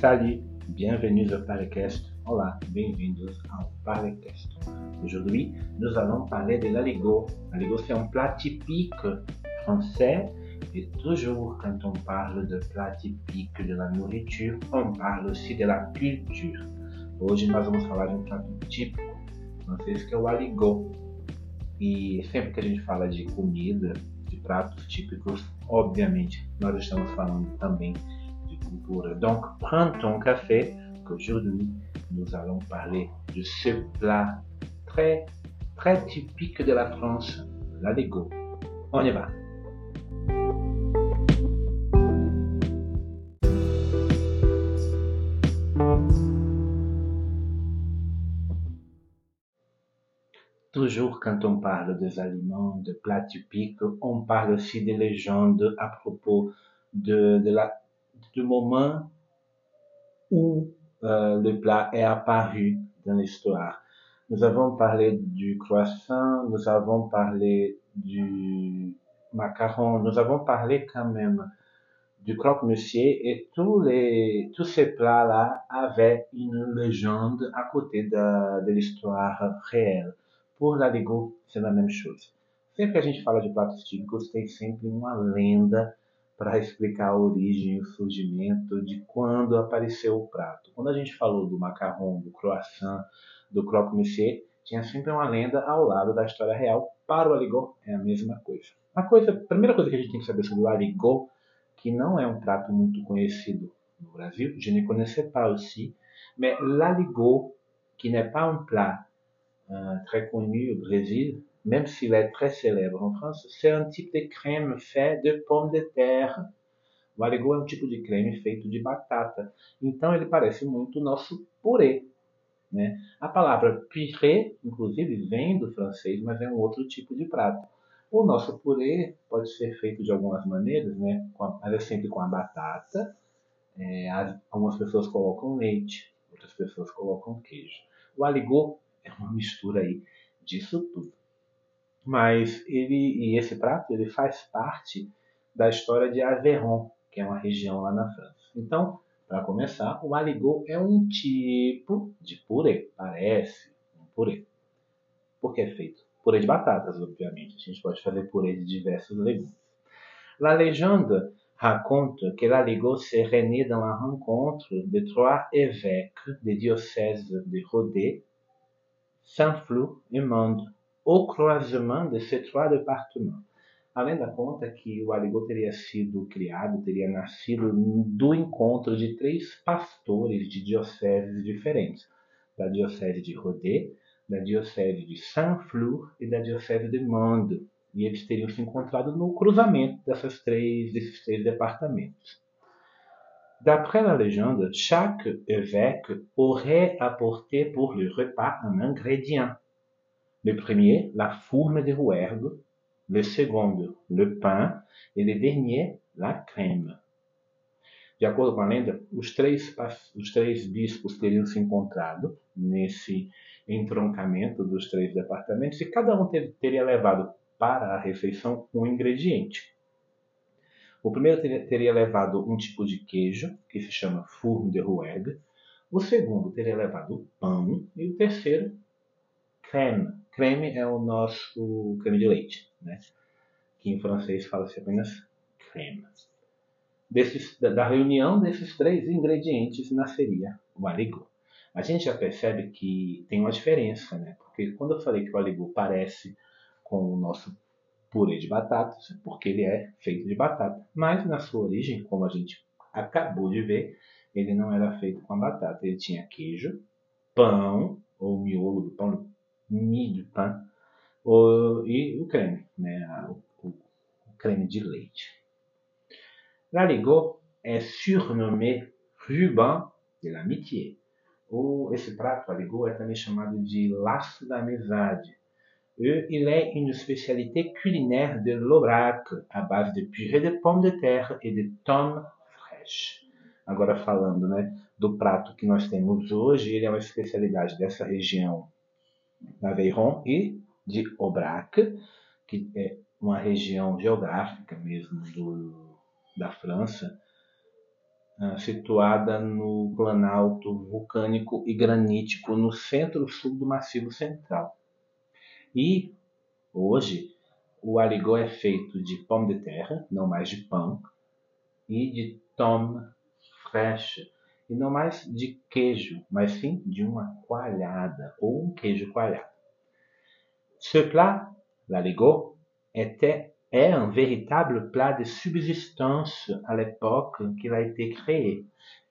Salut, bienvenue au Parlecast. Olá, bem-vindos ao Parlecast. Aujourd'hui, nous allons parler de l'aligot. L'aligot, c'est un plat typique français et toujours quand on parle de plat typique de la nourriture, on parle aussi de la culture. Hoje nós vamos falar de um prato típico francês que é o aligot. E sempre que a gente fala de comida, de pratos típicos, obviamente nós estamos falando também Donc, prends ton café, qu'aujourd'hui, nous allons parler de ce plat très, très typique de la France, la Lego. On y va. Toujours quand on parle des aliments, de plats typiques, on parle aussi des légendes à propos de, de la du moment où euh, le plat est apparu dans l'histoire. Nous avons parlé du croissant, nous avons parlé du macaron, nous avons parlé quand même du croque-monsieur et tous les tous ces plats-là avaient une légende à côté de, l'histoire réelle. Pour la Lego, c'est la même chose. Sempre que a gente fala de pratos típicos, tem sempre uma lenda para explicar a origem, o surgimento de quando apareceu o prato. Quando a gente falou do macarrão, do croissant, do croque-monsieur, tinha sempre uma lenda ao lado da história real. Para o aligot é a mesma coisa. A, coisa, a primeira coisa que a gente tem que saber sobre o aligot, que não é um prato muito conhecido no Brasil, je ne connaissais pas aussi, mais l'aligot, qui n'est pas un plat euh, très connu au Brésil, même s'il est très célèbre en France, c'est un type de crème fait de pommes de terre. O aligot é um tipo de creme feito de batata. Então ele parece muito o nosso purê. Né? A palavra purê, inclusive, vem do francês, mas é um outro tipo de prato. O nosso purê pode ser feito de algumas maneiras, né? mas é sempre com a batata. É, algumas pessoas colocam leite, outras pessoas colocam queijo. O aligot é uma mistura aí disso tudo. Mas ele e esse prato ele faz parte da história de Aveyron, que é uma região lá na França. Então, para começar, o aligot é um tipo de purê, parece um purê. Porque é feito purê de batatas, obviamente. A gente pode fazer purê de diversos legumes. La légende raconte que l'aligot serait né dans la rencontre de trois évêques des diocèses de Rodez, Saint-Flour et Mende o croisement de ces trois départements. Além da conta que o aligot teria sido criado, teria nascido do encontro de três pastores de dioceses diferentes, da diocese de Rodez, da diocese de Saint-Flour e da diocese de Mende. E eles teriam se encontrado no cruzamento dessas três, desses três departamentos. D'après la légende, chaque évêque aurait apporté pour le repas un ingrédient Le premier, la fourme de rouergue. Le second, le pain. E le dernier, la crème. De acordo com a lenda, os três, os três bispos teriam se encontrado nesse entroncamento dos três departamentos e cada um ter, teria levado para a refeição um ingrediente. O primeiro teria, teria, levado um tipo de queijo, que se chama fourme de rouergue. O segundo teria levado pão e o terceiro, crème, Creme é o nosso creme de leite, né? que em francês fala-se apenas creme. Desses, da reunião desses três ingredientes nasceria o aligot. A gente já percebe que tem uma diferença, né? porque quando eu falei que o aligot parece com o nosso purê de batatas, é porque ele é feito de batata. Mas na sua origem, como a gente acabou de ver, ele não era feito com a batata. Ele tinha queijo, pão, ou miolo do pão, milho, tá? O, e o creme, né? O, o, creme de leite. L'aligot é surnommé ruban de l'amitié. Ou esse prato, aligot, é também chamado de laço da amizade. Il est une spécialité culinaire de l'Aubrac, à base de purée de pommes de terre et de tomes fraîches. Agora falando né, do prato que nós temos hoje, ele é uma especialidade dessa região Aveyron e de Aubrac, que é uma região geográfica mesmo do, da França, uh, situada no planalto vulcânico e granítico no centro-sul do Maciço Central. E hoje o aligot é feito de pão de terra, não mais de pão, e de tome fraîche, e não mais de queijo, mas sim de uma coalhada ou um queijo coalhado. Ce plat, l'aligot, était est un véritable plat de subsistance à l'époque qu'il a été créé.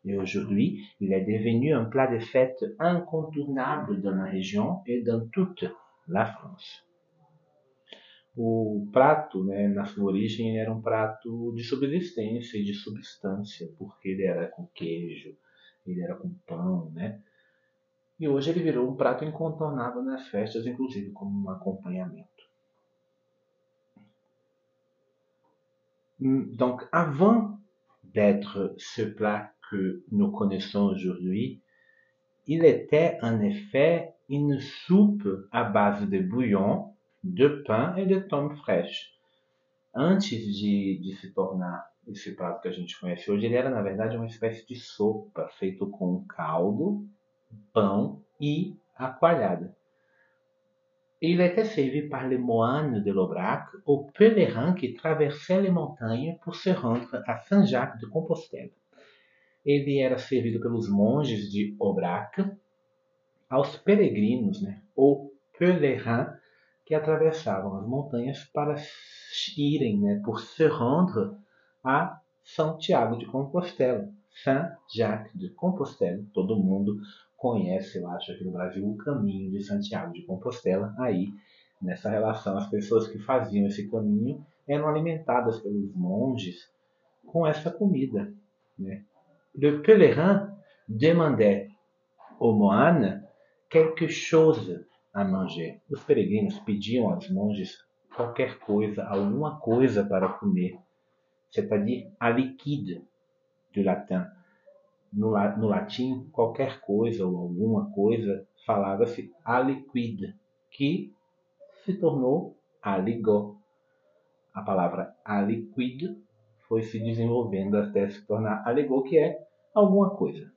Et aujourd'hui, il est devenu un plat de fête incontournable dans la région et dans toute la France. O prato, né, na sua origem, era um prato de subsistência e de substância, porque ele era com queijo, ele era com pão, né? E hoje ele virou um prato incontornável nas festas, inclusive como um acompanhamento. Donc, avant d'être ce plat que nous connaissons aujourd'hui, il était en effet une soupe à base de bouillon, de pain e de tomes fraîches. Antes de, de, se tornar esse prato que a gente conhece hoje, ele era na verdade uma espécie de sopa feito com caldo, pão e a coalhada. Il était servi par les moines de l'Aubrac aux pèlerins qui traversaient les montagnes pour se rendre a Saint-Jacques de Compostela. Ele era servido pelos monges de Aubrac aos peregrinos, né, ou pèlerins, que atravessavam as montanhas para irem, né, por se rendre a Santiago de Compostela. Saint-Jacques de Compostela, todo mundo conhece, eu acho, aqui no Brasil, o caminho de Santiago de Compostela. Aí, nessa relação, as pessoas que faziam esse caminho eram alimentadas pelos monges com essa comida. Né? Le pèlerin demandait aux moines quelque chose à manger. Os peregrinos pediam aos monges qualquer coisa, alguma coisa para comer, c'est-à-dire a liquide, do latim no, no latim, qualquer coisa ou alguma coisa falava-se aliquid, que se tornou aligo. A palavra aliquid foi se desenvolvendo até se tornar aligo, que é alguma coisa.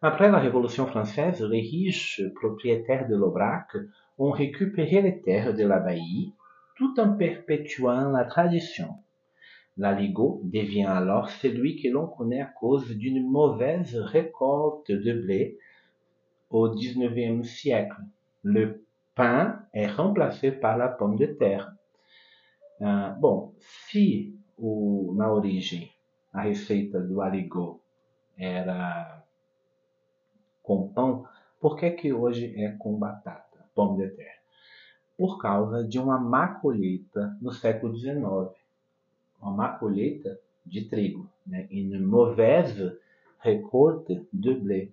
Après la Révolution française, les riches propriétaires de l'Aubrac ont récupéré les terres de l'abbaye tout en perpétuant la tradition. L'aligot devient alors celui que l'on connaît à cause d'une mauvaise récolte de blé au XIXe siècle. Le pain est remplacé par la pomme de terre. Uh, bom, se o, na origem a receita do aligot era com pão, por que que hoje é com batata, pomme de terre? Por causa de uma má colheita no século XIX uma má colheita de trigo, né? une mauvaise récolte de blé.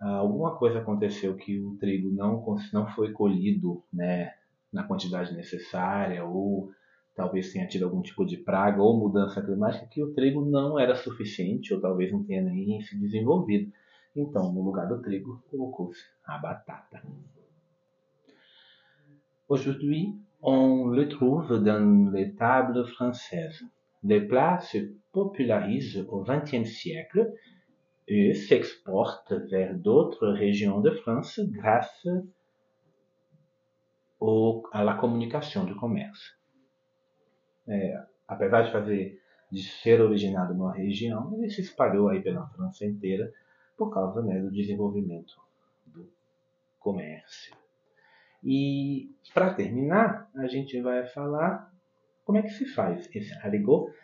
Ah, alguma coisa aconteceu que o trigo não, não foi colhido né, na quantidade necessária, ou talvez tenha tido algum tipo de praga ou mudança climática, que o trigo não era suficiente, ou talvez não tenha nem se desenvolvido. Então, no lugar do trigo, colocou-se a batata. Aujourd'hui, on le trouve dans les tables françaises. Les plats se popularisent au XXe siècle et s'exportent vers d'autres régions de France grâce au, à la communication du commerce. É, apesar de fazer de ser originado numa região, ele se espalhou aí pela França inteira por causa né, do desenvolvimento do comércio. E para terminar, a gente vai falar como é que se faz esse aligot,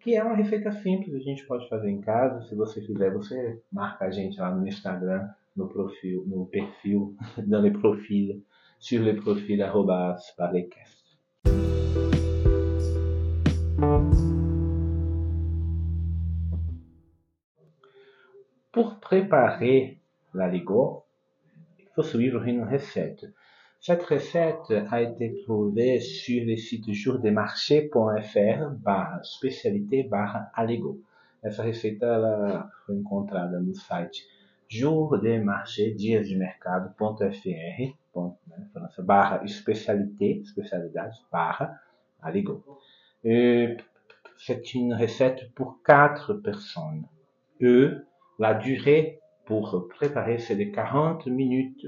que é uma receita simples, a gente pode fazer em casa. Se você fizer, você marca a gente lá no Instagram, no perfil, no perfil da Le Profil, sur le profil arrobas Pour préparer l'aligot, il faut suivre une recette. Cette recette a été trouvée sur le site jourdesmarchés.fr barra spécialité barra aligo. Essa receita ela foi encontrada no site jourdesmarchés, dias de mercado.fr, né, barra especialité, especialidade, barra aligo. E c'est une recette pour quatre personnes. E, la durée pour préparer, c'est de 40 minutes.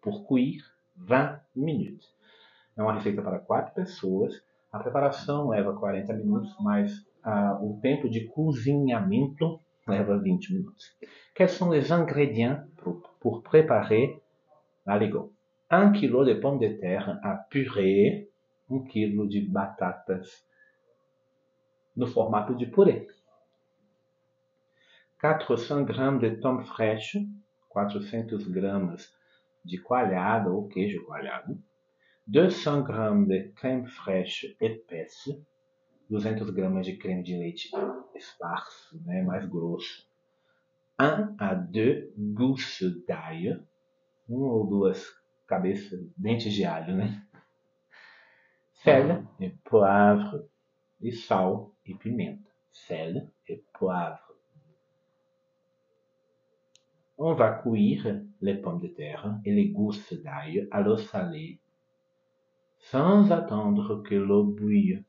Pour cuire, 20 minutes. É uma receita para quatro pessoas. A preparação leva 40 minutos, mas ah, o tempo de cozinhamento leva 20 minutos. Quels sont les ingrédients pour, pour préparer l'aligot 1 kg de pommes de terre à purée, 1 kg de batatas no formato de purê. 400 gramas de tom fraîche, 400 gramas de coalhada ou queijo coalhado, 200 gramas de crème fraîche épaisse, 200 gramas de creme de leite esparso, né, mais grosso, 1 a 2 gousses d'ail, uma ou duas cabeças, dentes de alho, né? Sel e poivre, e sal e pimenta. Sel e poivre. On va cuire les pommes de terre et les gousses d'ail à l'eau salée, sans attendre que l'eau bouille.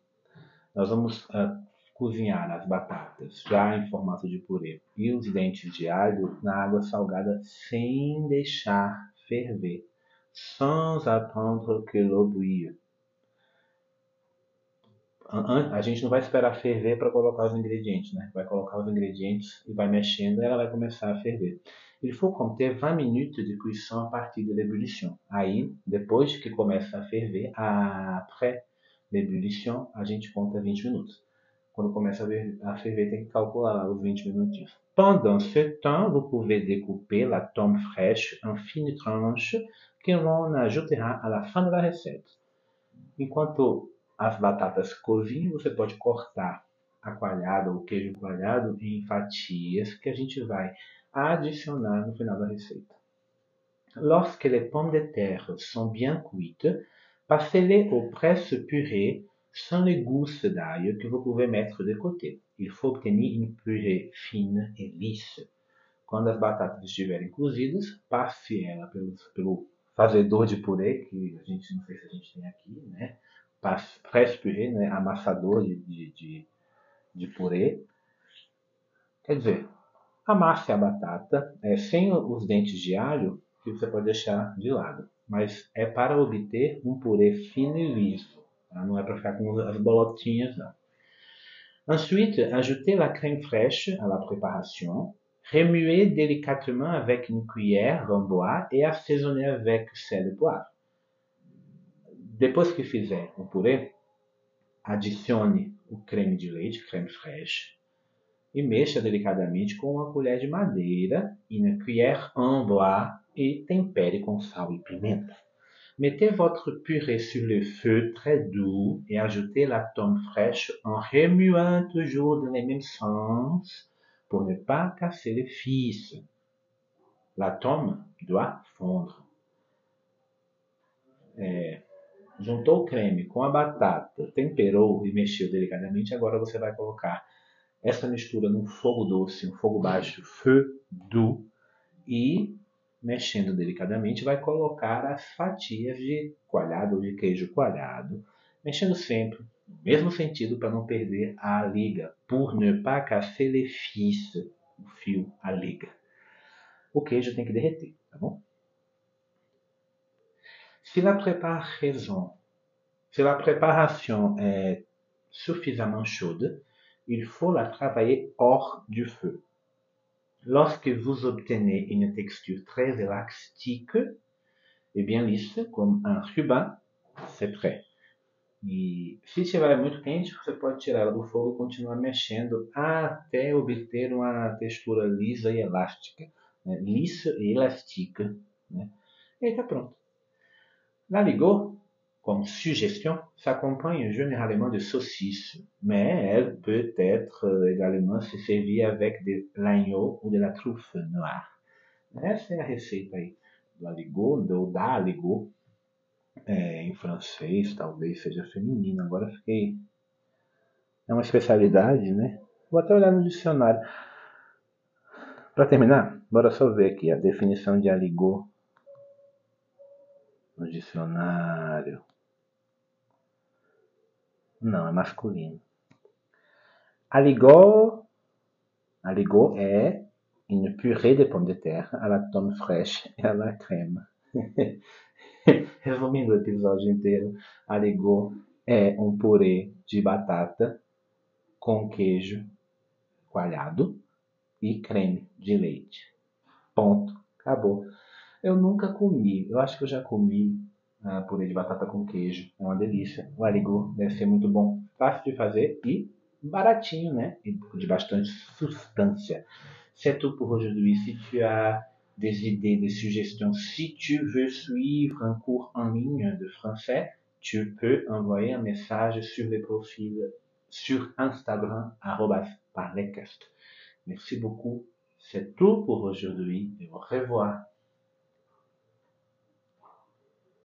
Nós vamos uh, cozinhar as batatas já em formato de purê e os dentes de alho na água salgada sem deixar ferver, sans attendre que l'eau bouille. A gente não vai esperar ferver para colocar os ingredientes, né? Vai colocar os ingredientes e vai mexendo e ela vai começar a ferver. Il faut compter 20 minutes de cuisson à partir de l'ébullition. Aí, depois que começa a ferver, après l'ébullition, a gente conta 20 minutos. Quando começa a ferver, tem que calcular os 20 minutinhos. Pendant ce temps, vous pouvez découper la tome fraîche en fines tranches que l'on ajoutera à la fin de la recette. Enquanto as batatas cozinham, você pode cortar a coalhada ou queijo coalhado em fatias que a gente vai adicionar no final da receita. Lorsque les pommes de terre sont bien cuites, passez-les au presse-purée sans les gousses d'ail que vous pouvez mettre de côté. Il faut obtenir une purée fine et lisse. Quando as batatas estiverem cozidas, passe ela pelo, pelo fazedor de purê, que a gente não sei se a gente tem aqui, né? Presse purê, né? amassador de, de, de, de purê. Quer dizer, amasse a batata é, sem os dentes de alho, que você pode deixar de lado. Mas é para obter um purê fino e liso. Tá? Não é para ficar com as bolotinhas, não. Ensuite, ajoutez la crème fraîche à la préparation. Remuez délicatement avec une cuillère en bois et assaisonnez avec sel et poivre. Depois que fizer o purê, adicione o creme de leite, creme fraiche, e mexa delicadamente com uma colher de madeira e une cuillère en bois et tempere com sal e pimenta. Mettez votre purée sur le feu très doux et ajoutez la tome fraîche en remuant toujours dans les mêmes sens pour ne pas casser le fils. La tome doit fondre. É, juntou o creme com a batata, temperou e mexeu delicadamente, agora você vai colocar essa mistura num fogo doce, um fogo baixo, feu doux, e mexendo delicadamente, vai colocar as fatias de coalhado ou de queijo coalhado, mexendo sempre no mesmo sentido para não perder a liga, pour ne pas casser les fils, o fio, a liga. O queijo tem que derreter, tá bom? Si la préparation, si la préparation est suffisamment chaude, il faut la travailler hors du feu. Lorsque vous obtenez une texture très élastique et bien lisse, comme un ruban, c'est prêt. E se estiver muito quente, você pode tirar do fogo e continuar mexendo até obter uma textura lisa e elástica. Né? Lisa e elástica. Né? E aí está pronto. Comme suggestion, s'accompagne généralement de saucisses, mais elle peut être également se servir avec de l'agneau ou de la truffe noire. Essa é a receita aí do aligot, ou da aligot, é, em francês, talvez seja feminino, agora fiquei... É uma especialidade, né? Vou até olhar no dicionário. Para terminar, bora só ver aqui a definição de aligot no dicionário. Não, é masculino. Aligot, aligot est une purée de pommes de terre à la tome fraîche e à la crème. Resumindo o episódio inteiro, aligot é um purê de batata com queijo coalhado e creme de leite. Ponto. Acabou. Eu nunca comi. Eu acho que eu já comi uh, purê de batata com queijo. É uma delícia. O aligot deve ser muito bom. Fácil de fazer e baratinho, né? E de bastante substância. C'est tout pour aujourd'hui. Si tu as des idées, des suggestions, si tu veux suivre un cours en ligne de français, tu peux envoyer un message sur le profil sur Instagram, parlecast. Merci beaucoup. C'est tout pour aujourd'hui et au revoir.